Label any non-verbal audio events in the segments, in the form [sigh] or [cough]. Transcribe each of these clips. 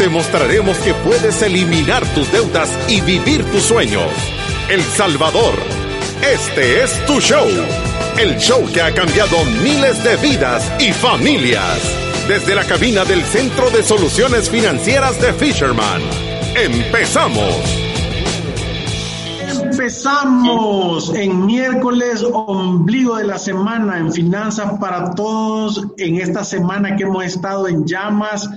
te mostraremos que puedes eliminar tus deudas y vivir tus sueños. El Salvador, este es tu show. El show que ha cambiado miles de vidas y familias. Desde la cabina del Centro de Soluciones Financieras de Fisherman. ¡Empezamos! Empezamos en miércoles, ombligo de la semana, en Finanzas para Todos, en esta semana que hemos estado en llamas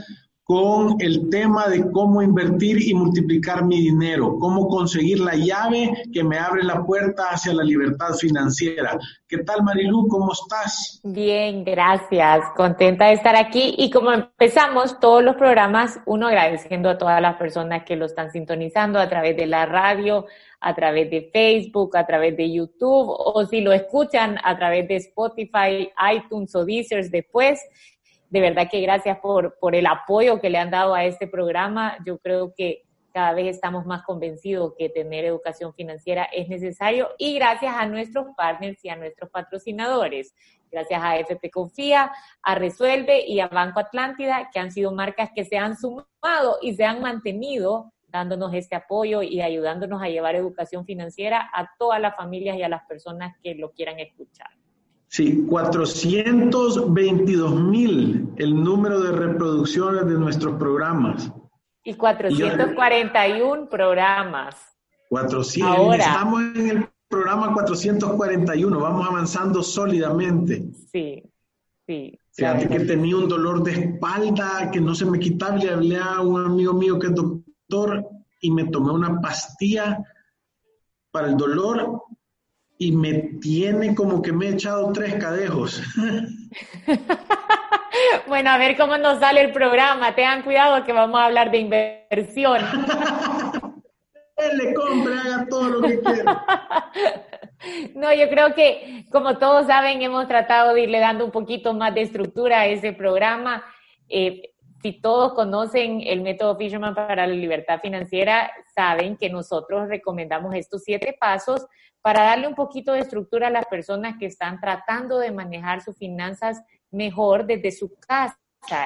con el tema de cómo invertir y multiplicar mi dinero, cómo conseguir la llave que me abre la puerta hacia la libertad financiera. ¿Qué tal, Marilu? ¿Cómo estás? Bien, gracias. Contenta de estar aquí. Y como empezamos todos los programas, uno agradeciendo a todas las personas que lo están sintonizando a través de la radio, a través de Facebook, a través de YouTube, o si lo escuchan a través de Spotify, iTunes o Deezer después de verdad que gracias por, el apoyo que le han dado a este programa. Yo creo que cada vez estamos más convencidos que tener educación financiera es necesario y gracias a nuestros partners y a nuestros patrocinadores. Gracias a FP Confía, a Resuelve y a Banco Atlántida, que han sido marcas que se han sumado y se han mantenido dándonos este apoyo y ayudándonos a llevar educación financiera a todas las familias y a las personas que lo quieran escuchar. Sí, 422 mil el número de reproducciones de nuestros programas. Y 441 programas. 400. Ahora. Estamos en el programa 441, vamos avanzando sólidamente. Sí, sí. Fíjate que tenía un dolor de espalda que no se me quitaba. Le hablé a un amigo mío que es doctor y me tomé una pastilla para el dolor y me tiene como que me he echado tres cadejos. [laughs] bueno, a ver cómo nos sale el programa. Tengan cuidado que vamos a hablar de inversión. [laughs] Él le compre, haga todo lo que quiera. [laughs] No, yo creo que, como todos saben, hemos tratado de irle dando un poquito más de estructura a ese programa. Eh, si todos conocen el método Fisherman para la libertad financiera, saben que nosotros recomendamos estos siete pasos para darle un poquito de estructura a las personas que están tratando de manejar sus finanzas mejor desde su casa.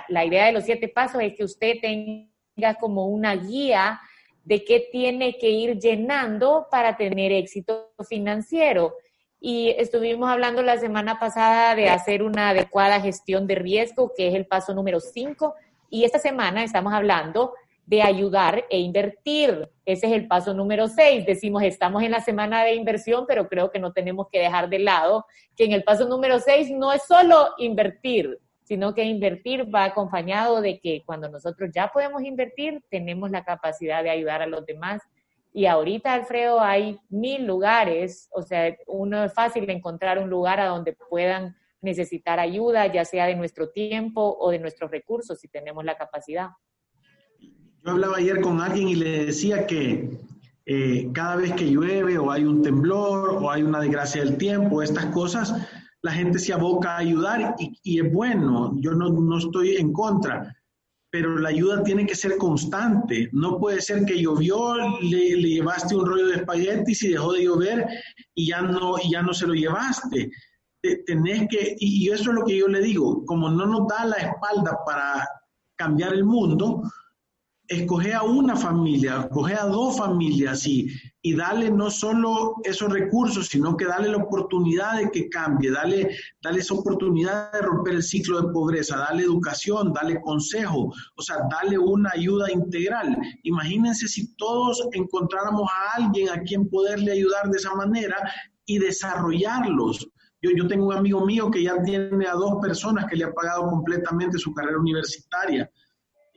La idea de los siete pasos es que usted tenga como una guía de qué tiene que ir llenando para tener éxito financiero. Y estuvimos hablando la semana pasada de hacer una adecuada gestión de riesgo, que es el paso número cinco. Y esta semana estamos hablando de ayudar e invertir. Ese es el paso número seis. Decimos, estamos en la semana de inversión, pero creo que no tenemos que dejar de lado que en el paso número seis no es solo invertir, sino que invertir va acompañado de que cuando nosotros ya podemos invertir, tenemos la capacidad de ayudar a los demás. Y ahorita, Alfredo, hay mil lugares, o sea, uno es fácil encontrar un lugar a donde puedan necesitar ayuda, ya sea de nuestro tiempo o de nuestros recursos, si tenemos la capacidad. Yo hablaba ayer con alguien y le decía que eh, cada vez que llueve o hay un temblor o hay una desgracia del tiempo, estas cosas, la gente se aboca a ayudar y, es bueno, yo no, no, estoy en contra, pero la ayuda tiene que ser constante. No puede ser que llovió, le, le llevaste un rollo de espaguetis y dejó de llover y ya no, y ya no se lo llevaste. Tenés que, y eso es lo que yo le digo, como no nos da la espalda para cambiar el mundo, escoge a una familia, escoge a dos familias y, y dale no solo esos recursos, sino que dale la oportunidad de que cambie, dale, dale esa oportunidad de romper el ciclo de pobreza, dale educación, dale consejo, o sea, dale una ayuda integral. Imagínense si todos encontráramos a alguien a quien poderle ayudar de esa manera y desarrollarlos. Yo, yo tengo un amigo mío que ya tiene a dos personas que le ha pagado completamente su carrera universitaria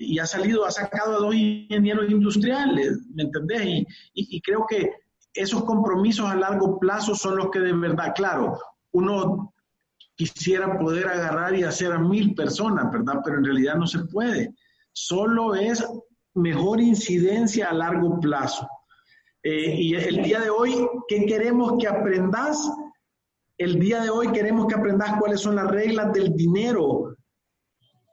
y ha salido, ha sacado a dos ingenieros industriales, ¿me entendés? Y, y, creo que esos compromisos a largo plazo son los que de verdad, claro, uno quisiera poder agarrar y hacer a mil personas, ¿verdad? Pero en realidad no se puede. Solo es mejor incidencia a largo plazo. Eh, y el día de hoy, ¿qué queremos que aprendas? El día de hoy queremos que aprendas cuáles son las reglas del dinero.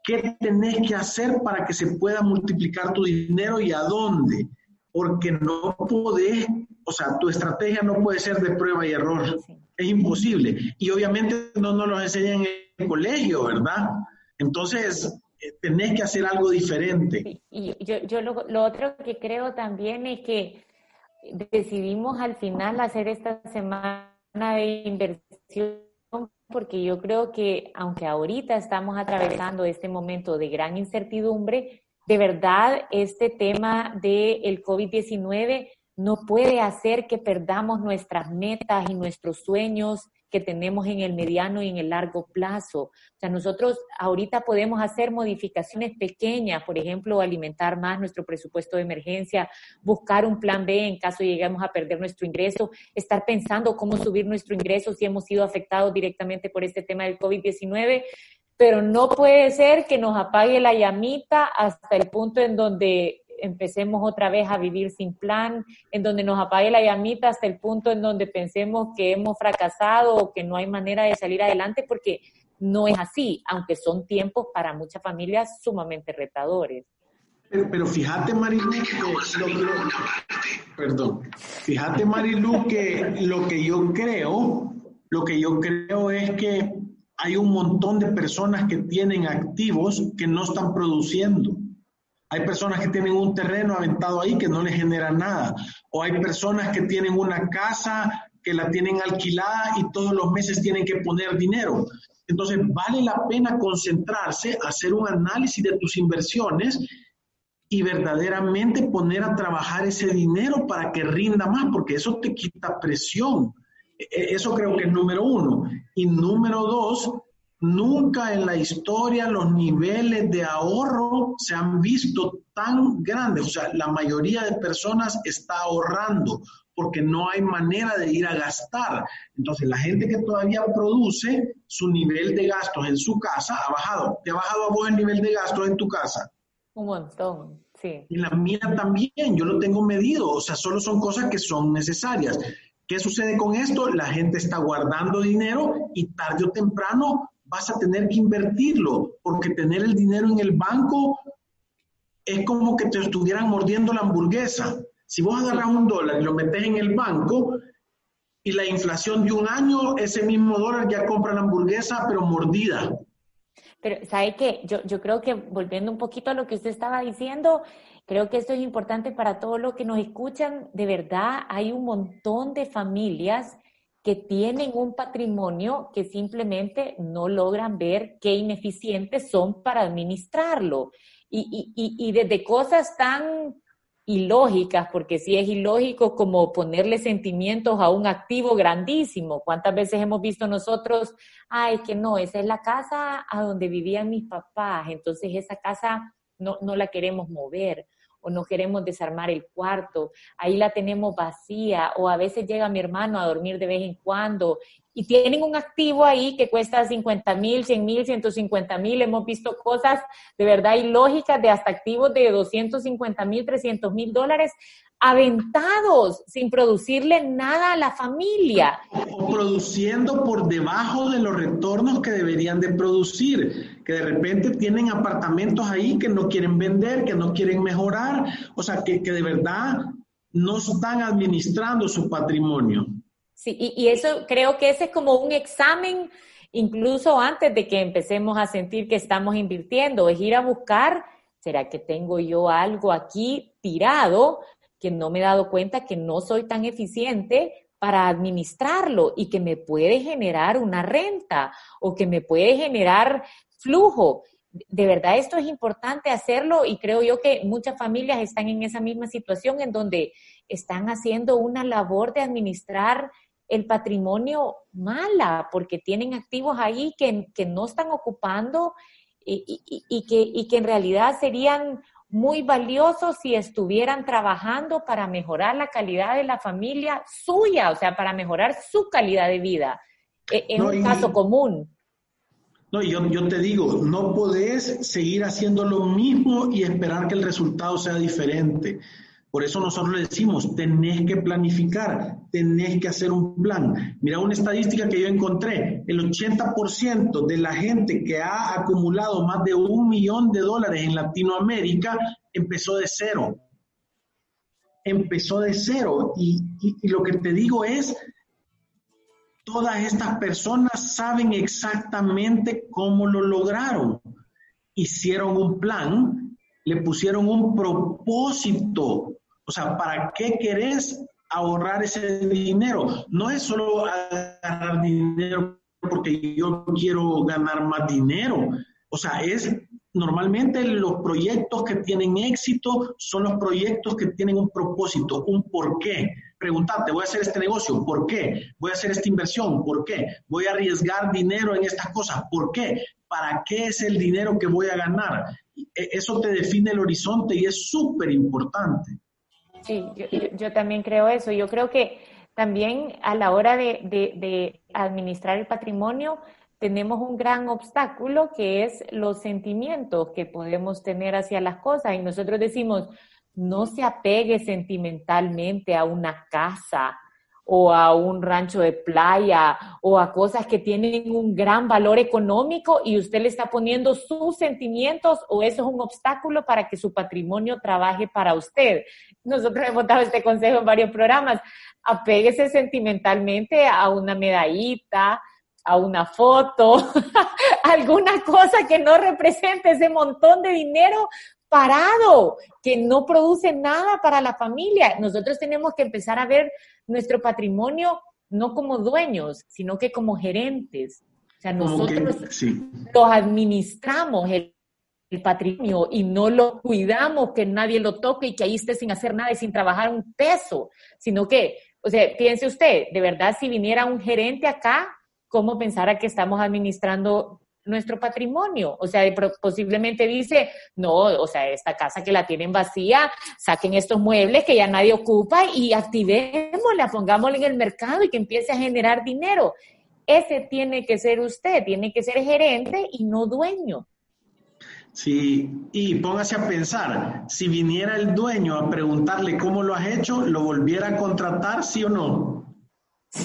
¿Qué tenés que hacer para que se pueda multiplicar tu dinero y a dónde? Porque no podés, o sea, tu estrategia no puede ser de prueba y error. Es imposible. Y obviamente no nos lo enseñan en el colegio, ¿verdad? Entonces, eh, tenés que hacer algo diferente. Y yo, yo lo, lo, otro que creo también es que decidimos al final hacer esta semana de inversión porque yo creo que aunque ahorita estamos atravesando este momento de gran incertidumbre, de verdad este tema del el COVID-19 no puede hacer que perdamos nuestras metas y nuestros sueños que tenemos en el mediano y en el largo plazo. O sea, nosotros ahorita podemos hacer modificaciones pequeñas, por ejemplo, alimentar más nuestro presupuesto de emergencia, buscar un plan B en caso lleguemos a perder nuestro ingreso, estar pensando cómo subir nuestro ingreso si hemos sido afectados directamente por este tema del COVID-19 pero no puede ser que nos apague la llamita hasta el punto en donde empecemos otra vez a vivir sin plan, en donde nos apague la llamita hasta el punto en donde pensemos que hemos fracasado o que no hay manera de salir adelante, porque no es así, aunque son tiempos para muchas familias sumamente retadores. Pero, fíjate, Marilu, que perdón, fíjate, Marilu, que lo que yo creo, lo que yo creo es que hay un montón de personas que tienen activos que no están produciendo. Hay personas que tienen un terreno aventado ahí que no les genera nada. O hay personas que tienen una casa que la tienen alquilada y todos los meses tienen que poner dinero. Entonces, vale la pena concentrarse, hacer un análisis de tus inversiones y verdaderamente poner a trabajar ese dinero para que rinda más, porque eso te quita presión. E, e, eso creo que es número uno. Y número dos, Nunca en la historia los niveles de ahorro se han visto tan grandes. O sea, la mayoría de personas está ahorrando porque no hay manera de ir a gastar. Entonces, la gente que todavía produce, su nivel de gastos en su casa ha bajado. ¿Te ha bajado a vos el nivel de gastos en tu casa? Un montón, sí. Y la mía también, yo lo tengo medido. O sea, solo son cosas que son necesarias. ¿Qué sucede con esto? La gente está guardando dinero y tarde o temprano vas a tener que invertirlo, porque tener el dinero en el banco es como que te estuvieran mordiendo la hamburguesa. Si vos agarras un dólar y lo metes en el banco y la inflación de un año, ese mismo dólar ya compra la hamburguesa, pero mordida. Pero, ¿sabe qué? Yo, yo creo que volviendo un poquito a lo que usted estaba diciendo, creo que esto es importante para todos los que nos escuchan. De verdad, hay un montón de familias que tienen un patrimonio que simplemente no logran ver qué ineficientes son para administrarlo. Y, y, y, desde cosas tan ilógicas, porque si es ilógico como ponerle sentimientos a un activo grandísimo. ¿Cuántas veces hemos visto nosotros, ay, que no, esa es la casa a donde vivían mis papás, entonces esa casa no, no la queremos mover? O no queremos desarmar el cuarto, ahí la tenemos vacía o a veces llega mi hermano a dormir de vez en cuando y tienen un activo ahí que cuesta 50 mil, 100 mil, 150 mil. Hemos visto cosas de verdad ilógicas de hasta activos de 250 mil, 300 mil dólares aventados sin producirle nada a la familia. O produciendo por debajo de los retornos que deberían de producir, que de repente tienen apartamentos ahí que no quieren vender, que no quieren mejorar, o sea, que, que de verdad no están administrando su patrimonio. Sí, y, y eso creo que ese es como un examen incluso antes de que empecemos a sentir que estamos invirtiendo, es ir a buscar, ¿será que tengo yo algo aquí tirado que no me he dado cuenta que no soy tan eficiente para administrarlo y que me puede generar una renta o que me puede generar flujo. De verdad esto es importante hacerlo y creo yo que muchas familias están en esa misma situación en donde están haciendo una labor de administrar el patrimonio mala porque tienen activos ahí que, no están ocupando y, y, que, y que en realidad serían muy valiosos si estuvieran trabajando para mejorar la calidad de la familia suya, o sea, para mejorar su calidad de vida, e, en un caso común. No, yo, yo te digo, no podés seguir haciendo lo mismo y esperar que el resultado sea diferente. Por eso nosotros le decimos, tenés que planificar, tenés que hacer un plan. Mira una estadística que yo encontré, el 80% de la gente que ha acumulado más de un millón de dólares en Latinoamérica empezó de cero. Empezó de cero. Y, y lo que te digo es, todas estas personas saben exactamente cómo lo lograron. Hicieron un plan, le pusieron un propósito o sea, ¿para qué querés ahorrar ese dinero? No es solo agarrar dinero porque yo quiero ganar más dinero. O sea, es normalmente los proyectos que tienen éxito son los proyectos que tienen un propósito, un porqué. Preguntarte, voy a hacer este negocio, ¿por qué? Voy a hacer esta inversión, ¿por qué? Voy a arriesgar dinero en estas cosas, ¿por qué? ¿Para qué es el dinero que voy a ganar? E, eso te define el horizonte y es súper importante. Sí, yo, también creo eso. Yo creo que también a la hora de, administrar el patrimonio tenemos un gran obstáculo que es los sentimientos que podemos tener hacia las cosas. Y nosotros decimos, no se apegue sentimentalmente a una casa, o a un rancho de playa o a cosas que tienen un gran valor económico y usted le está poniendo sus sentimientos o eso es un obstáculo para que su patrimonio trabaje para usted. Nosotros hemos dado este consejo en varios programas. Apéguese sentimentalmente a una medallita, a una foto, [laughs] alguna cosa que no represente ese montón de dinero parado, que no produce nada para la familia. Nosotros tenemos que empezar a ver nuestro patrimonio no como dueños, sino que como gerentes. O sea, nosotros los administramos el, patrimonio y no lo cuidamos, que nadie lo toque y que ahí esté sin hacer nada y sin trabajar un peso, sino que, o sea, piense usted, de verdad, si viniera un gerente acá, ¿cómo pensara que estamos administrando nuestro patrimonio. O sea, posiblemente dice, no, o sea, esta casa que la tienen vacía, saquen estos muebles que ya nadie ocupa y activémosla, pongámosla en el mercado y que empiece a generar dinero. Ese tiene que ser usted, tiene que ser gerente y no dueño. Sí, y póngase a pensar, si viniera el dueño a preguntarle cómo lo has hecho, ¿lo volviera a contratar, sí o no?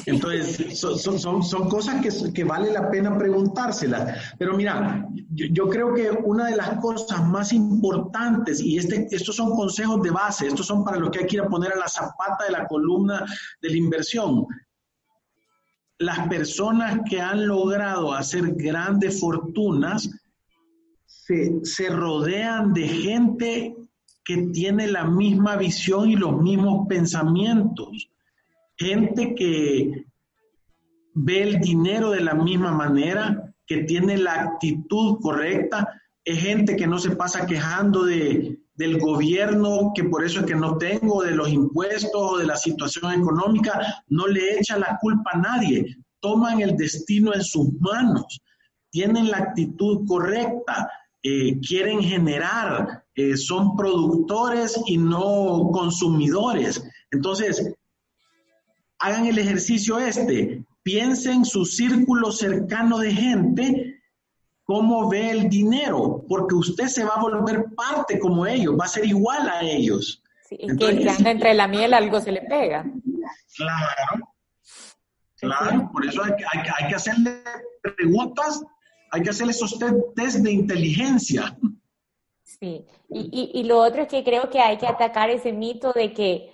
Entonces, son, son, son, cosas que, que, vale la pena preguntárselas. Pero mira, yo, creo que una de las cosas más importantes, y este, estos son consejos de base, estos son para los que hay que ir a poner a la zapata de la columna de la inversión. Las personas que han logrado hacer grandes fortunas se, se rodean de gente que tiene la misma visión y los mismos pensamientos gente que ve el dinero de la misma manera, que tiene la actitud correcta, es gente que no se pasa quejando de, del gobierno, que por eso es que no tengo, de los impuestos o de la situación económica, no le echa la culpa a nadie, toman el destino en sus manos, tienen la actitud correcta, eh, quieren generar, eh, son productores y no consumidores. Entonces, hagan el ejercicio este, piensen su círculo cercano de gente, cómo ve el dinero, porque usted se va a volver parte como ellos, va a ser igual a ellos. Sí, que anda entre la miel algo se le pega. Claro, claro, por eso hay, hay, que hacerle preguntas, hay que hacerle esos test de inteligencia. Sí, y, y, y lo otro es que creo que hay que atacar ese mito de que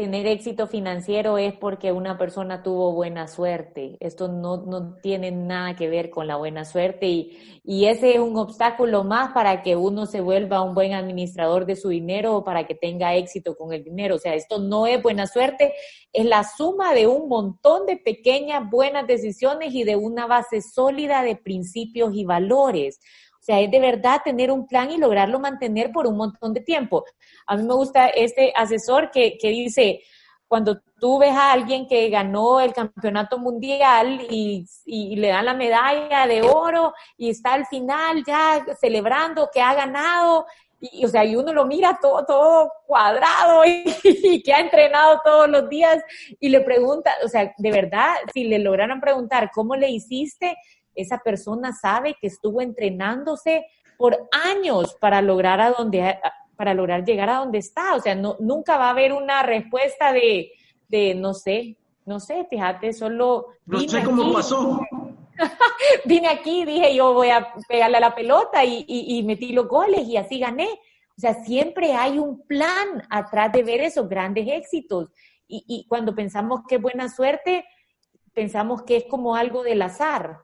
tener éxito financiero es porque una persona tuvo buena suerte. Esto no, no tiene nada que ver con la buena suerte y, y, ese es un obstáculo más para que uno se vuelva un buen administrador de su dinero o para que tenga éxito con el dinero. O sea, esto no es buena suerte, es la suma de un montón de pequeñas buenas decisiones y de una base sólida de principios y valores. O sea, es de verdad tener un plan y lograrlo mantener por un montón de tiempo. A mí me gusta este asesor que, que dice, cuando tú ves a alguien que ganó el campeonato mundial y, y, le dan la medalla de oro y está al final ya celebrando que ha ganado, y, o sea, y uno lo mira todo, todo cuadrado y, [laughs] y, que ha entrenado todos los días y le pregunta, o sea, de verdad, si le lograran preguntar cómo le hiciste, esa persona sabe que estuvo entrenándose por años para lograr a donde, para lograr llegar a donde está. O sea, no, nunca va a haber una respuesta de, de no sé, no sé, fíjate, solo... No sé cómo pasó. [laughs] vine aquí, dije yo voy a pegarle a la pelota y, y, metí los goles y así gané. O sea, siempre hay un plan atrás de ver esos grandes éxitos. Y, y cuando pensamos que es buena suerte, pensamos que es como algo del azar.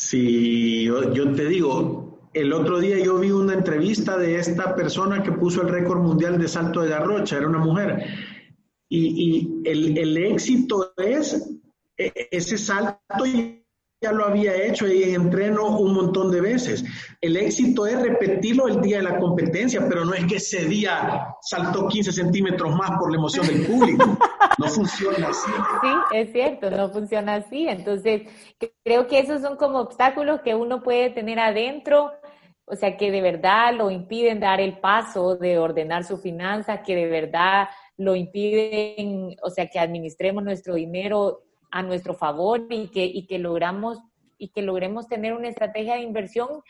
Sí, yo, te digo, el otro día yo vi una entrevista de esta persona que puso el récord mundial de salto de garrocha, era una mujer. Y, y el, el, éxito es e, ese salto ya lo había hecho y entreno un montón de veces. El éxito es repetirlo el día de la competencia, pero no es que ese día saltó 15 centímetros más por la emoción del público. No funciona así. Sí, es cierto, no funciona así. Entonces, creo que esos son como obstáculos que uno puede tener adentro, o sea, que de verdad lo impiden dar el paso de ordenar su finanzas, que de verdad lo impiden, o sea, que administremos nuestro dinero a nuestro favor y que, y que logramos y que logremos tener una estrategia de inversión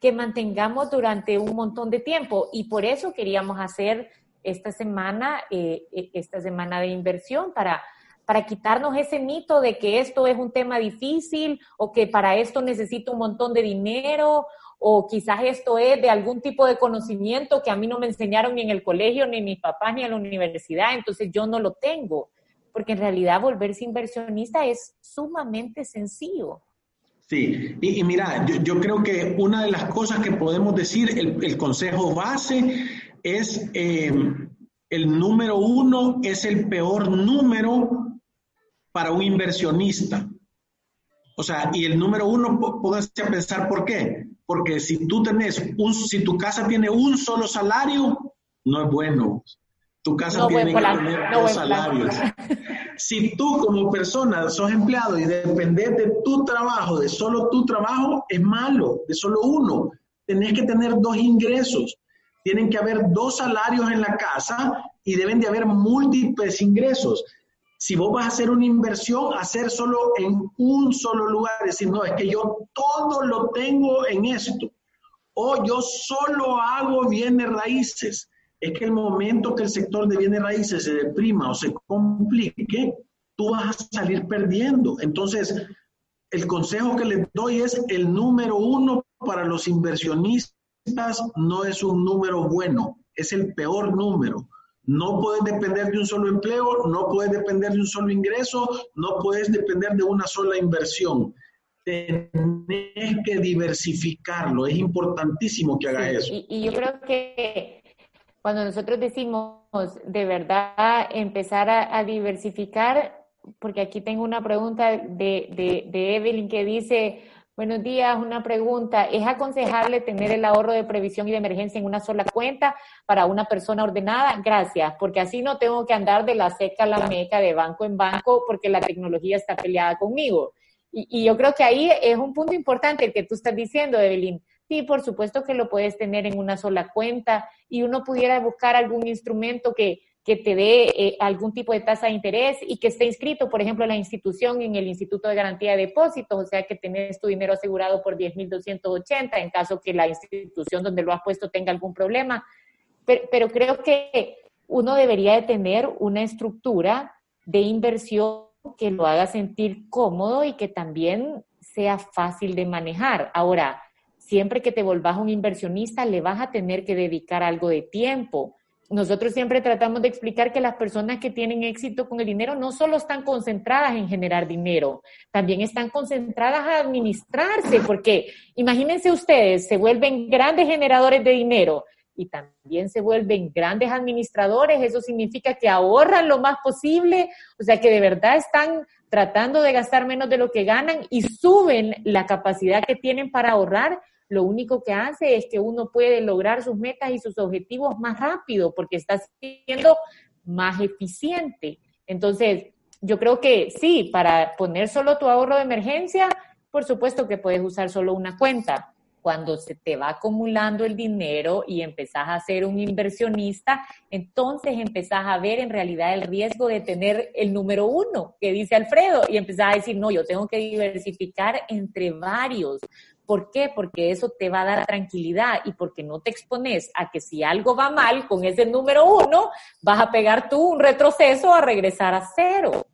que mantengamos durante un montón de tiempo. Y por eso queríamos hacer esta semana, eh, e, esta semana de inversión para, para quitarnos ese mito de que esto es un tema difícil o que para esto necesito un montón de dinero o quizás esto es de algún tipo de conocimiento que a mí no me enseñaron ni en el colegio, ni mis papás, ni en la universidad, entonces yo no lo tengo porque en realidad volverse inversionista es sumamente sencillo. Sí, y, mira, yo, creo que una de las cosas que podemos decir, el, consejo base es eh, el número uno es el peor número para un inversionista. O sea, y el número uno, puedes pensar por qué. Porque si tú tenés un, si tu casa tiene un solo salario, no es bueno. Tu casa tiene que tener dos salarios. [laughs] Si tú como persona sos empleado y dependes de tu trabajo, de solo tu trabajo, es malo, de solo uno. Tenés que tener dos ingresos. Tienen que haber dos salarios en la casa y deben de haber múltiples ingresos. Si vos vas a hacer una inversión, hacer solo en un solo lugar, decir, no, es que yo todo lo tengo en esto. O yo solo hago bienes raíces es que el momento que el sector de bienes raíces se deprima o se complique, tú vas a salir perdiendo. Entonces, el consejo que les doy es el número uno para los inversionistas no es un número bueno, es el peor número. No puedes depender de un solo empleo, no puedes depender de un solo ingreso, no puedes depender de una sola inversión. Tienes que diversificarlo, es importantísimo que haga eso. y yo creo que cuando nosotros decimos de verdad empezar a, diversificar, porque aquí tengo una pregunta de, Evelyn que dice, buenos días, una pregunta, ¿es aconsejable tener el ahorro de previsión y de emergencia en una sola cuenta para una persona ordenada? Gracias, porque así no tengo que andar de la seca a la meca, de banco en banco, porque la tecnología está peleada conmigo. Y, y yo creo que ahí es un punto importante el que tú estás diciendo, Evelyn Sí, por supuesto que lo puedes tener en una sola cuenta y uno pudiera buscar algún instrumento que, que te dé eh, algún tipo de tasa de interés y que esté inscrito, por ejemplo, en la institución, en el Instituto de Garantía de Depósitos, o sea, que tenés tu dinero asegurado por 10.280 en caso que la institución donde lo has puesto tenga algún problema. Pero, pero creo que uno debería de tener una estructura de inversión que lo haga sentir cómodo y que también sea fácil de manejar. Ahora, siempre que te volvás un inversionista, le vas a tener que dedicar algo de tiempo. Nosotros siempre tratamos de explicar que las personas que tienen éxito con el dinero no solo están concentradas en generar dinero, también están concentradas a administrarse, porque imagínense ustedes, se vuelven grandes generadores de dinero y también se vuelven grandes administradores, eso significa que ahorran lo más posible, o sea que de verdad están tratando de gastar menos de lo que ganan y suben la capacidad que tienen para ahorrar lo único que hace es que uno puede lograr sus metas y sus objetivos más rápido porque está siendo más eficiente. Entonces, yo creo que sí, para poner solo tu ahorro de emergencia, por supuesto que puedes usar solo una cuenta. Cuando se te va acumulando el dinero y empezás a ser un inversionista, entonces empezás a ver en realidad el riesgo de tener el número uno, que dice Alfredo, y empezás a decir, no, yo tengo que diversificar entre varios, ¿Por qué? Porque eso te va a dar tranquilidad y porque no te expones a que si algo va mal con ese número uno, vas a pegar tú un retroceso a regresar a cero.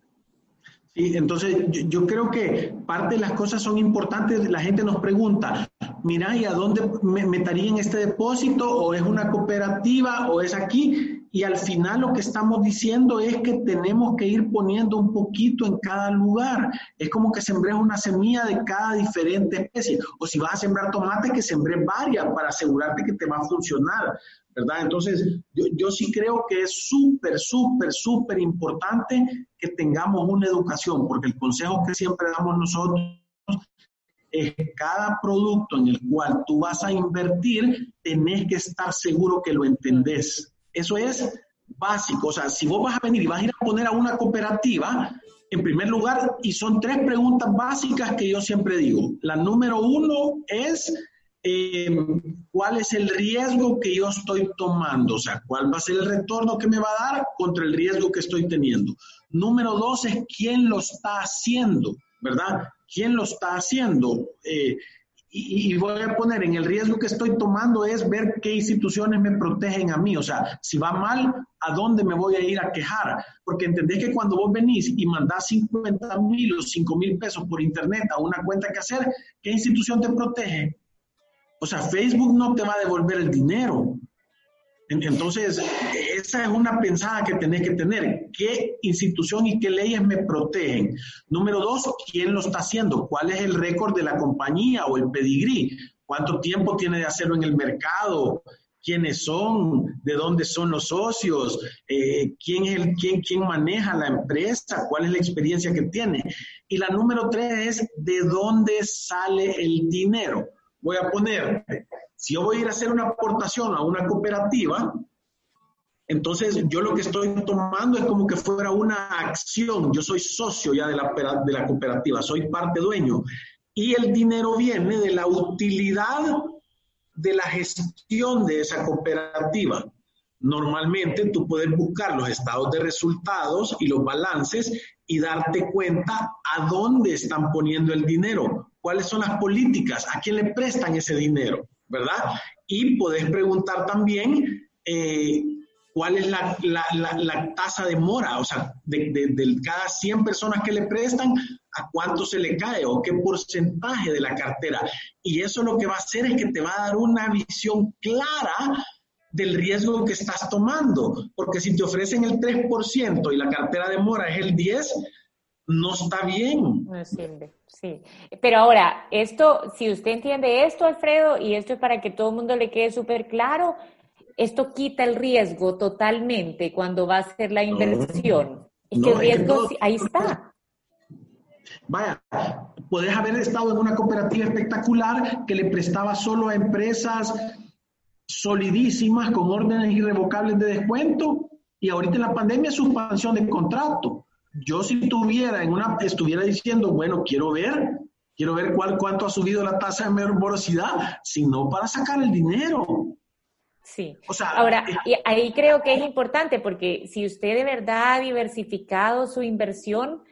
Sí, entonces yo, creo que parte de las cosas son importantes. La gente nos pregunta, mira, ¿y a dónde me metería en este depósito? ¿O es una cooperativa? ¿O es aquí? Y al final lo que estamos diciendo es que tenemos que ir poniendo un poquito en cada lugar. Es como que sembré una semilla de cada diferente especie. O si vas a sembrar tomate, que sembré varias para asegurarte que te va a funcionar. ¿verdad? Entonces, yo, yo sí creo que es súper, súper, súper importante que tengamos una educación, porque el consejo que siempre damos nosotros es que cada producto en el cual tú vas a invertir, tenés que estar seguro que lo entendés. Eso es básico. O sea, si vos vas a venir y vas a ir a poner a una cooperativa, en primer lugar, y son tres preguntas básicas que yo siempre digo. La número uno es Em, cuál es el riesgo que yo estoy tomando, o sea, cuál va a ser el retorno que me va a dar contra el riesgo que estoy teniendo. Número dos es quién lo está haciendo, ¿verdad? ¿Quién lo está haciendo? Eh, y, voy a poner en el riesgo que estoy tomando es ver qué instituciones me protegen a mí. O sea, si va mal, ¿a dónde me voy a ir a quejar? Porque entendés que cuando vos venís y mandás 50 mil o 5 mil pesos por internet a una cuenta que hacer, ¿qué institución te protege? O sea, Facebook no te va a devolver el dinero. Entonces, esa es una pensada que tenés que tener. ¿Qué institución y qué leyes me protegen? Número dos, ¿quién lo está haciendo? ¿Cuál es el récord de la compañía o el pedigrí? ¿Cuánto tiempo tiene de hacerlo en el mercado? ¿Quiénes son? ¿De dónde son los socios? Eh, ¿quién, es el, quién, ¿Quién maneja la empresa? ¿Cuál es la experiencia que tiene? Y la número tres es, ¿de dónde sale el dinero? Voy a poner, si yo voy a ir a hacer una aportación a una cooperativa, entonces yo lo que estoy tomando es como que fuera una acción, yo soy socio ya de la, de la cooperativa, soy parte dueño, y el dinero viene de la utilidad de la gestión de esa cooperativa. Normalmente tú puedes buscar los estados de resultados y los balances y darte cuenta a dónde están poniendo el dinero, cuáles son las políticas, a quién le prestan ese dinero, ¿verdad? Y podés preguntar también eh, cuál es la, tasa de mora, o sea, de, de, cada 100 personas que le prestan, a cuánto se le cae o qué porcentaje de la cartera. Y eso lo que va a hacer es que te va a dar una visión clara del riesgo que estás tomando, porque si te ofrecen el 3% y la cartera de mora es el 10%, no está bien. No sirve, sí. Pero ahora, esto, si usted entiende esto, Alfredo, y esto es para que todo el mundo le quede súper claro, esto quita el riesgo totalmente cuando va a hacer la inversión. es que el riesgo ahí está. Vaya, puedes haber estado en una cooperativa espectacular que le prestaba solo a empresas solidísimas con órdenes irrevocables de descuento y ahorita en la pandemia suspensión de contrato. Yo si tuviera en una, estuviera diciendo, bueno, quiero ver, quiero ver cuál, cuánto ha subido la tasa de morosidad, sino para sacar el dinero. Sí. O sea, Ahora, ahí creo que es importante porque si usted de verdad ha diversificado su inversión,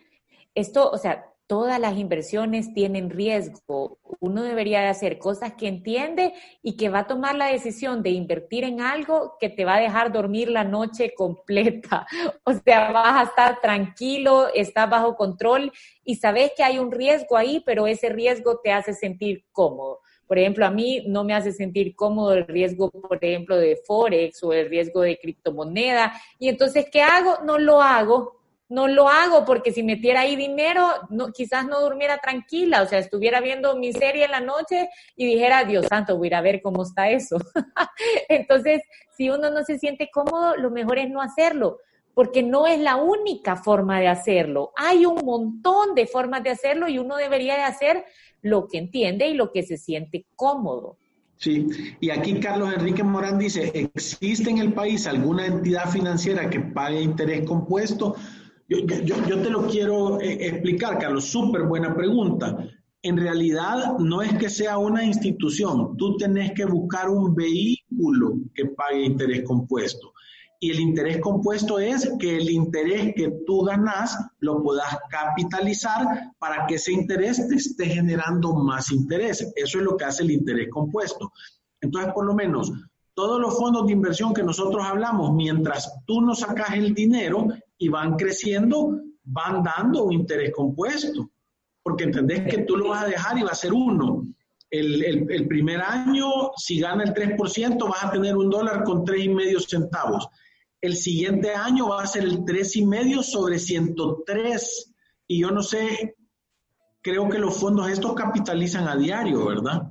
esto, o sea, todas las inversiones tienen riesgo. Uno debería de hacer cosas que entiende y que va a tomar la decisión de invertir en algo que te va a dejar dormir la noche [laughs] completa. O sea, vas a estar tranquilo, estás bajo control y sabes que hay un riesgo ahí, pero ese riesgo te hace sentir cómodo. Por ejemplo, a mí no me hace sentir cómodo el riesgo, por ejemplo, de Forex o el riesgo de criptomoneda. Y entonces, ¿qué hago? No lo hago no lo hago porque si metiera ahí dinero, no, quizás no durmiera tranquila, o sea, estuviera viendo mi serie en la noche y dijera, Dios santo, voy a ir a ver cómo está eso. [laughs] Entonces, si uno no se siente cómodo, lo mejor es no hacerlo, porque no es la única forma de hacerlo. Hay un montón de formas de hacerlo y uno debería de hacer lo que entiende y lo que se siente cómodo. Sí, y aquí Carlos Enrique Morán dice, ¿existe en el país alguna entidad financiera que pague interés compuesto? Yo, te lo quiero eh, explicar, Carlos, súper buena pregunta. En realidad no es que sea una institución, tú tenés que buscar un vehículo que pague interés compuesto. Y el interés compuesto es que el interés que tú ganas lo puedas capitalizar para que ese interés te esté generando más interés. Eso es lo que hace el interés compuesto. Entonces, por lo menos, todos los fondos de inversión que nosotros hablamos, mientras tú no sacas el dinero y van creciendo, van dando un interés compuesto. Porque entendés que tú lo vas a dejar y va a ser uno. El, el primer año, si gana el 3%, vas a tener un dólar con tres y medio centavos el siguiente año va a ser el tres y medio sobre 103. Y yo no sé, creo que los fondos estos capitalizan a diario, ¿verdad?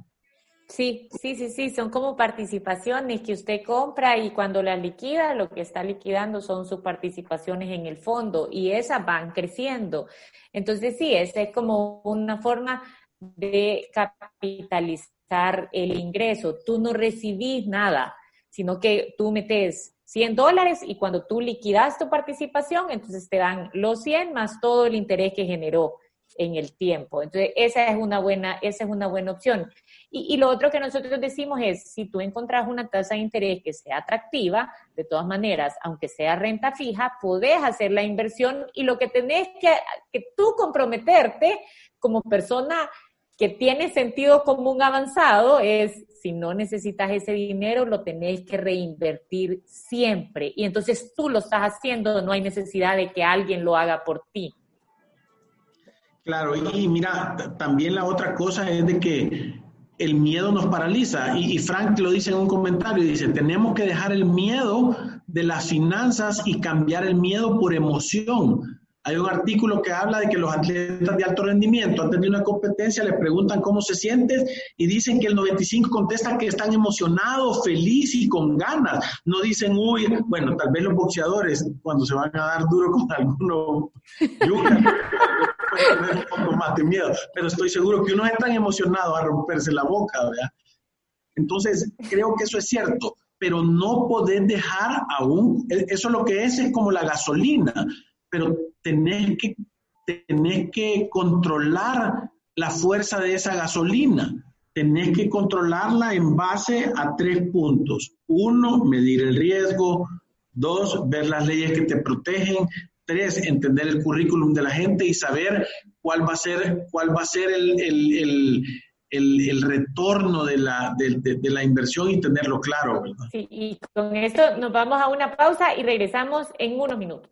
Sí, sí, sí, sí, son como participaciones que usted compra y cuando las liquida, lo que está liquidando son sus participaciones en el fondo y esas van creciendo. Entonces, sí, esa es como una forma de capitalizar el ingreso. Tú no recibís nada, sino que tú metes 100 dólares y cuando tú liquidas tu participación, entonces te dan los 100 más todo el interés que generó en el tiempo. Entonces, esa es una buena, esa es una buena opción. Y, lo otro que nosotros decimos es, si tú encontrás una tasa de interés que sea atractiva, de todas maneras, aunque sea renta fija, podés hacer la inversión y lo que tenés que, que tú comprometerte como persona que tiene sentido común avanzado es si no necesitas ese dinero, lo tenés que reinvertir siempre. Y entonces tú lo estás haciendo, no hay necesidad de que alguien lo haga por ti. Claro, y mira, también la otra cosa es de que el miedo nos paraliza. Y, Frank lo dice en un comentario, dice, tenemos que dejar el miedo de las finanzas y cambiar el miedo por emoción. Hay un artículo que habla de que los atletas de alto rendimiento antes de una competencia le preguntan cómo se sienten y dicen que el 95 contesta que están emocionados, felices y con ganas. No dicen, uy, bueno, tal vez los boxeadores cuando se van a dar duro con alguno, pueden [laughs] un miedo, pero estoy seguro que uno es tan emocionado a romperse la boca, ¿verdad? Entonces, creo que eso es cierto, pero no poder dejar aún, eso lo que es es como la gasolina pero tenés que, tenés que controlar la fuerza de esa gasolina. Tenés que controlarla en base a tres puntos. Uno, medir el riesgo. Dos, ver las leyes que te protegen. Tres, entender el currículum de la gente y saber cuál va a ser, cuál va a ser el, el, el, el retorno de la, de, de, la inversión y tenerlo claro. Sí, y con esto nos vamos a una pausa y regresamos en unos minutos.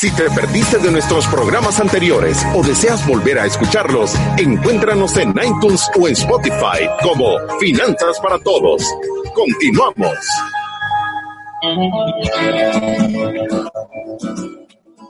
Si te perdiste de nuestros programas anteriores o deseas volver a escucharlos, encuéntranos en iTunes o en Spotify como Finanzas para Todos. Continuamos.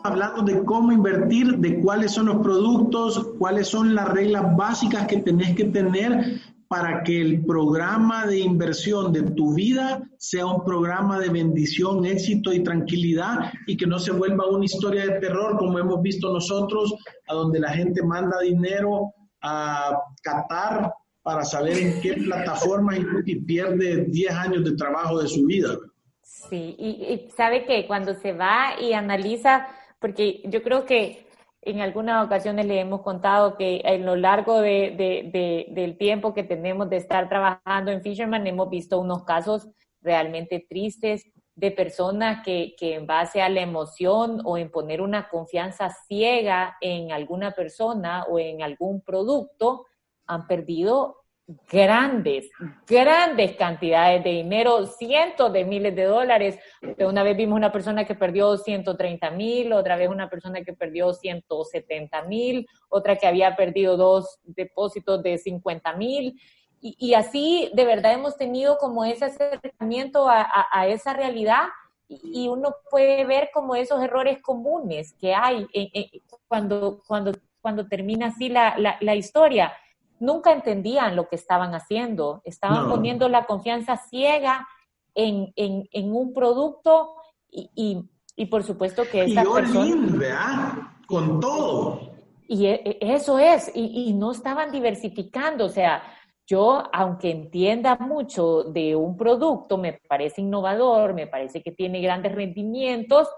Hablando de cómo invertir, de cuáles son los productos, cuáles son las reglas básicas que tenés que tener para que el programa de inversión de tu vida sea un programa de bendición, éxito y tranquilidad y que no se vuelva una historia de terror como hemos visto nosotros, a donde la gente manda dinero a Qatar para saber en qué plataforma y, pierde 10 años de trabajo de su vida. Sí, y, y sabe que cuando se va y analiza, porque yo creo que en algunas ocasiones le hemos contado que en lo largo del tiempo que tenemos de estar trabajando en Fisherman hemos visto unos casos realmente tristes de personas que en base a la emoción o en poner una confianza ciega en alguna persona o en algún producto han perdido grandes, grandes cantidades de dinero, cientos de miles de dólares. Una vez vimos una persona que perdió 130 mil, otra vez una persona que perdió 170 mil, otra que había perdido dos depósitos de 50 mil. Y, así de verdad hemos tenido como ese acercamiento a, esa realidad y uno puede ver como esos errores comunes que hay cuando, cuando cuando termina así la, la, historia. Nunca entendían lo que estaban haciendo, estaban poniendo la confianza ciega en, en, en un producto y, y, y, por supuesto que esa persona... Con todo. Y e, e, eso es, y, y no estaban diversificando, o sea, yo, aunque entienda mucho de un producto, me parece innovador, me parece que tiene grandes rendimientos,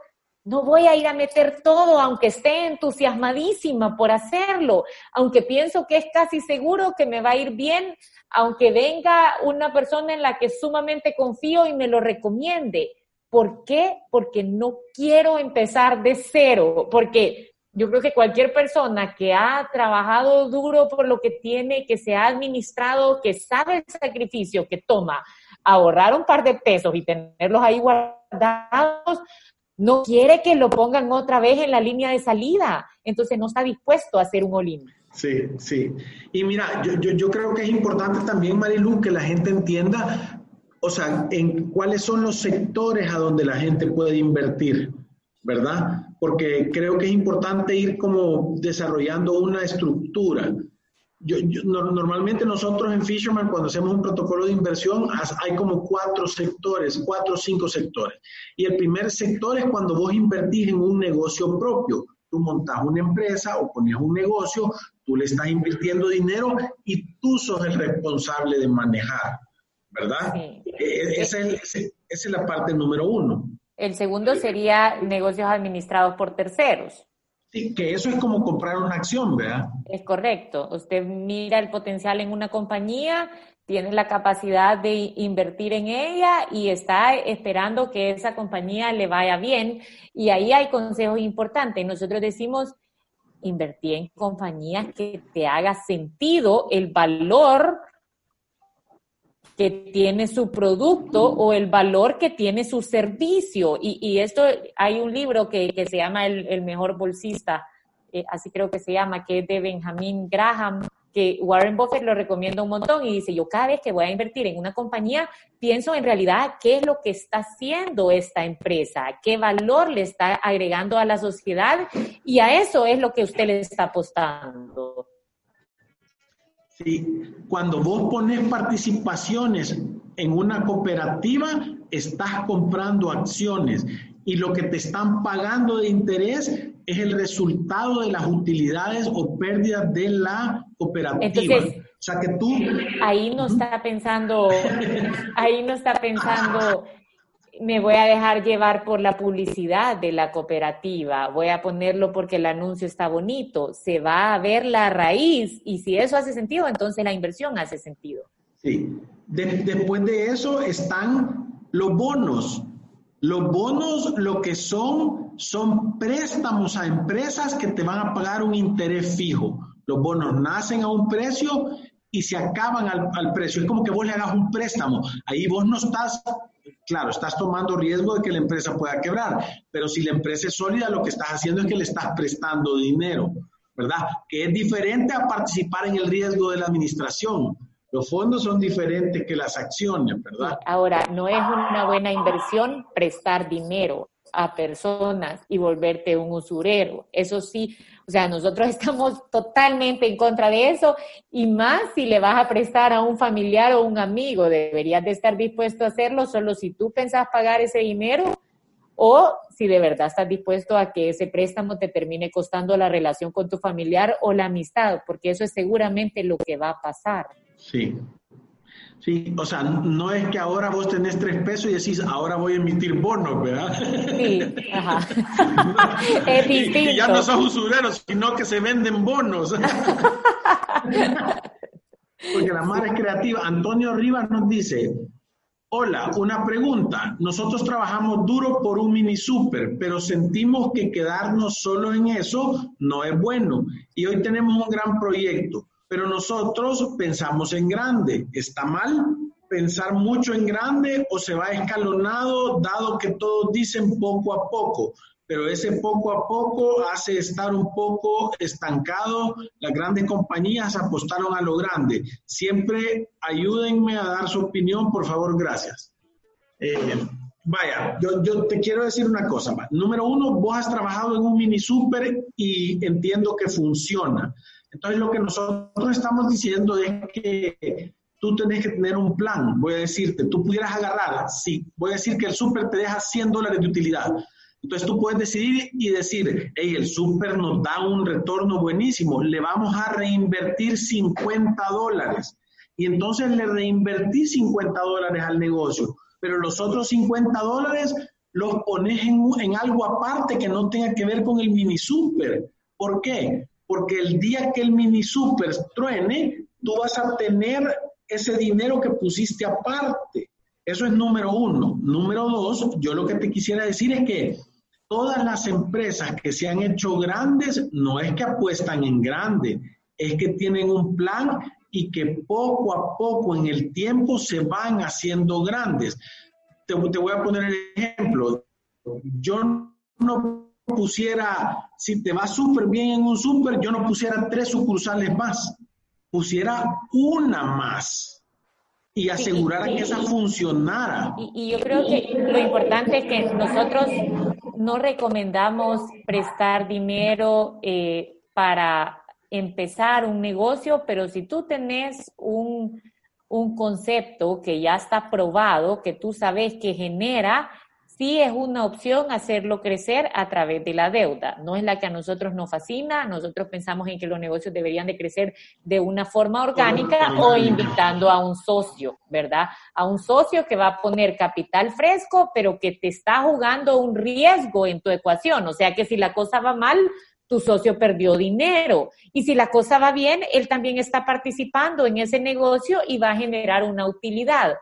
no voy a ir a meter todo, aunque esté entusiasmadísima por hacerlo, aunque pienso que es casi seguro que me va a ir bien, aunque venga una persona en la que sumamente confío y me lo recomiende. ¿Por qué? Porque no quiero empezar de cero, porque yo creo que cualquier persona que ha trabajado duro por lo que tiene, que se ha administrado, que sabe el sacrificio que toma ahorrar un par de pesos y tenerlos ahí guardados, no quiere que lo pongan otra vez en la línea de salida. Entonces no está dispuesto a hacer un olín. Sí, sí. Y mira, yo, yo, yo creo que es importante también, Marilu, que la gente entienda, o sea, en cuáles son los sectores a donde la gente puede invertir. ¿verdad? Porque creo que es importante ir como desarrollando una estructura. Yo, normalmente nosotros en Fisherman, cuando hacemos un protocolo de inversión, hay como cuatro sectores, cuatro o cinco sectores. Y el primer sector es cuando vos invertís en un negocio propio. Tú montas una empresa o pones un negocio, tú le estás invirtiendo dinero y tú sos el responsable de manejar, ¿verdad? E, e, esa es la parte número uno. El segundo sería negocios administrados por terceros. Que eso es como comprar una acción, ¿verdad? Es correcto. Usted mira el potencial en una compañía, tiene la capacidad de invertir en ella y está esperando que esa compañía le vaya bien. Y ahí hay consejos importantes. Nosotros decimos, invertir en compañías que te haga sentido el valor que tiene su producto o el valor que tiene su servicio. Y, esto, hay un libro que, se llama el, mejor bolsista, eh, así creo que se llama, que es de Benjamin Graham, que Warren Buffett lo recomienda un montón y dice, yo cada vez que voy a invertir en una compañía, pienso en realidad qué es lo que está haciendo esta empresa, qué valor le está agregando a la sociedad y a eso es lo que usted le está apostando. Sí, cuando vos pones participaciones en una cooperativa, estás comprando acciones y lo que te están pagando de interés es el resultado de las utilidades o pérdidas de la cooperativa. o sea que tú... Ahí no está pensando, ahí no está pensando me voy a dejar llevar por la publicidad de la cooperativa, voy a ponerlo porque el anuncio está bonito, se va a ver la raíz y si eso hace sentido, entonces la inversión hace sentido. Sí, después de eso están los bonos. Los bonos lo que son son préstamos a empresas que te van a pagar un interés fijo. Los bonos nacen a un precio y se acaban al, al precio. Es como que vos le hagas un préstamo. Ahí vos no estás Claro, estás tomando riesgo de que la empresa pueda quebrar, pero si la empresa es sólida, lo que estás haciendo es que le estás prestando dinero, ¿verdad? Que es diferente a participar en el riesgo de la administración. Los fondos son diferentes que las acciones, ¿verdad? Ahora, no es una buena inversión prestar dinero a personas y volverte un usurero. Eso sí, o sea, nosotros estamos totalmente en contra de eso y más si le vas a prestar a un familiar o un amigo, deberías de estar dispuesto a hacerlo solo si tú pensás pagar ese dinero o si de verdad estás dispuesto a que ese préstamo te termine costando la relación con tu familiar o la amistad, porque eso es seguramente lo que va a pasar. Sí, Sí, o sea, no es que ahora vos tenés tres pesos y decís, ahora voy a emitir bonos, ¿verdad? Sí, ajá. [laughs] es distinto. Y, ya no sos usureros, sino que se venden bonos. [laughs] Porque la madre es creativa. Antonio Rivas nos dice, hola, una pregunta. Nosotros trabajamos duro por un mini super, pero sentimos que quedarnos solo en eso no es bueno. Y hoy tenemos un gran proyecto pero nosotros pensamos en grande. ¿Está mal pensar mucho en grande o se va escalonado dado que todos dicen poco a poco? Pero ese poco a poco hace estar un poco estancado. Las grandes compañías apostaron a lo grande. Siempre ayúdenme a dar su opinión, por favor, gracias. Eh, Vaya, yo, yo, te quiero decir una cosa. Número uno, vos has trabajado en un mini super y entiendo que funciona. Entonces, lo que nosotros estamos diciendo es que tú tenés que tener un plan. Voy a decirte, tú pudieras agarrar, sí, voy a decir que el súper te deja 100 dólares de utilidad. Entonces tú puedes decidir y decir, hey, el súper nos da un retorno buenísimo, le vamos a reinvertir 50 dólares. Y entonces le reinvertí 50 dólares al negocio, pero los otros 50 dólares los pones en, algo aparte que no tenga que ver con el mini súper. ¿Por qué? Porque el día que el mini súper truene, tú vas a tener ese dinero que pusiste aparte. Eso es número uno. Número dos, yo lo que te quisiera decir es que todas las empresas que se han hecho grandes no es que apuestan en grande, es que tienen un plan y que poco a poco en el tiempo se van haciendo grandes. Te, te voy a poner el ejemplo. Yo no pusiera, si te va súper bien en un súper, yo no pusiera tres sucursales más pusiera una más y asegurara que esa funcionara. Y, yo creo que lo importante es que nosotros no recomendamos prestar dinero eh, para empezar un negocio, pero si tú tenés un, un concepto que ya está probado, que tú sabes que genera sí es una opción hacerlo crecer a través de la deuda. No es la que a nosotros nos fascina. Nosotros pensamos en que los negocios deberían de crecer de una forma orgánica o invitando a un socio, ¿verdad? A un socio que va a poner capital fresco, pero que te está jugando un riesgo en tu ecuación. O sea que si la cosa va mal, tu socio perdió dinero. Y si la cosa va bien, él también está participando en ese negocio y va a generar una utilidad.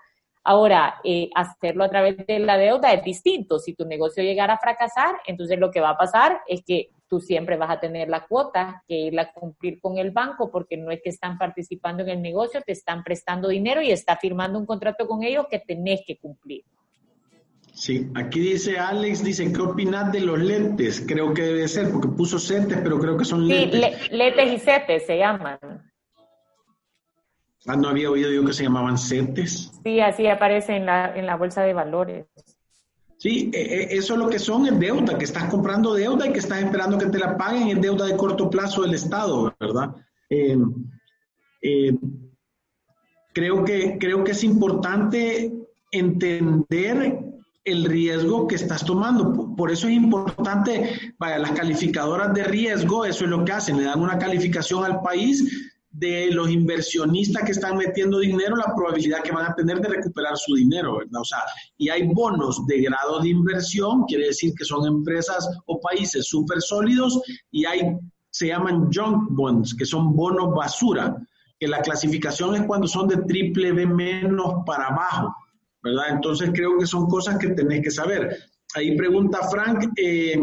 Ahora, eh, hacerlo a través de la deuda es distinto. Si tu negocio llegara a fracasar, entonces lo que va a pasar es que tú siempre vas a tener la cuota que irla a cumplir con el banco porque no es que están participando en el negocio, te están prestando dinero y está firmando un contrato con ellos que tenés que cumplir. Sí, aquí dice Alex, dice, ¿qué opinas de los lentes? Creo que debe ser, porque puso setes, pero creo que son lentes. Sí, lentes y setes se llaman. Ah, no había oído yo que se llamaban CETES. Sí, así aparece en la, en la bolsa de valores. Sí, e, e, eso es lo que son es deuda, que estás comprando deuda y que estás esperando que te la paguen, es deuda de corto plazo del Estado, ¿verdad? Eh, eh, creo, que, creo que es importante entender el riesgo que estás tomando. Por eso es importante, vaya, las calificadoras de riesgo, eso es lo que hacen, le dan una calificación al país de los inversionistas que están metiendo dinero, la probabilidad que van a tener de recuperar su dinero, ¿verdad? O sea, y hay bonos de grado de inversión, quiere decir que son empresas o países súper sólidos, y hay, se llaman junk bonds, que son bonos basura, que la clasificación es cuando son de triple B menos para abajo, ¿verdad? Entonces creo que son cosas que tenés que saber. Ahí pregunta Frank, eh,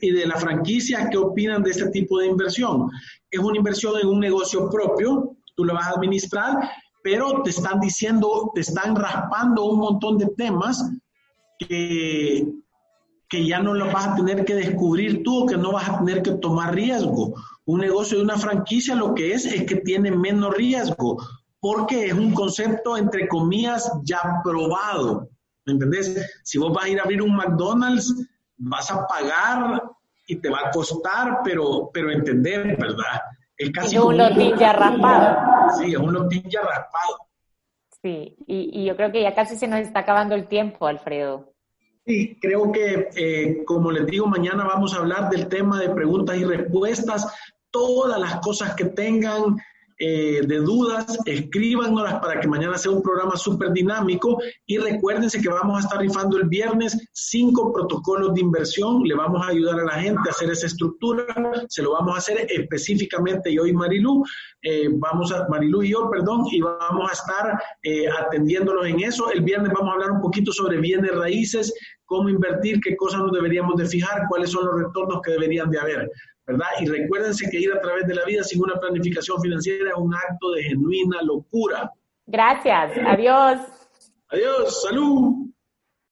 ¿y de la franquicia qué opinan de este tipo de inversión? Es una inversión en un negocio propio, tú lo vas a administrar, pero te están diciendo, te están raspando un montón de temas que, que ya no los vas a tener que descubrir tú o que no vas a tener que tomar riesgo. Un negocio de una franquicia lo que es es que tiene menos riesgo, porque es un concepto, entre comillas, ya probado. ¿Me entendés? Si vos vas a ir a abrir un McDonald's, vas a pagar y te va a costar, pero, pero entender, ¿verdad? Es casi es un lotín ya raspado. Sí, es un lotín ya raspado. Sí, y, yo creo que ya casi se nos está acabando el tiempo, Alfredo. Sí, creo que, eh, como les digo, mañana vamos a hablar del tema de preguntas y respuestas. Todas las cosas que tengan, eh, de dudas, escríbanos para que mañana sea un programa súper dinámico y recuérdense que vamos a estar rifando el viernes cinco protocolos de inversión, le vamos a ayudar a la gente a hacer esa estructura, se lo vamos a hacer específicamente yo y Marilu, eh, vamos a, Marilu y yo, perdón, y vamos a estar eh, atendiéndolos en eso. El viernes vamos a hablar un poquito sobre bienes raíces, cómo invertir, qué cosas nos deberíamos de fijar, cuáles son los retornos que deberían de haber. ¿Verdad? Y recuérdense que ir a través de la vida sin una planificación financiera es un acto de genuina locura. Gracias, adiós. Adiós, salud.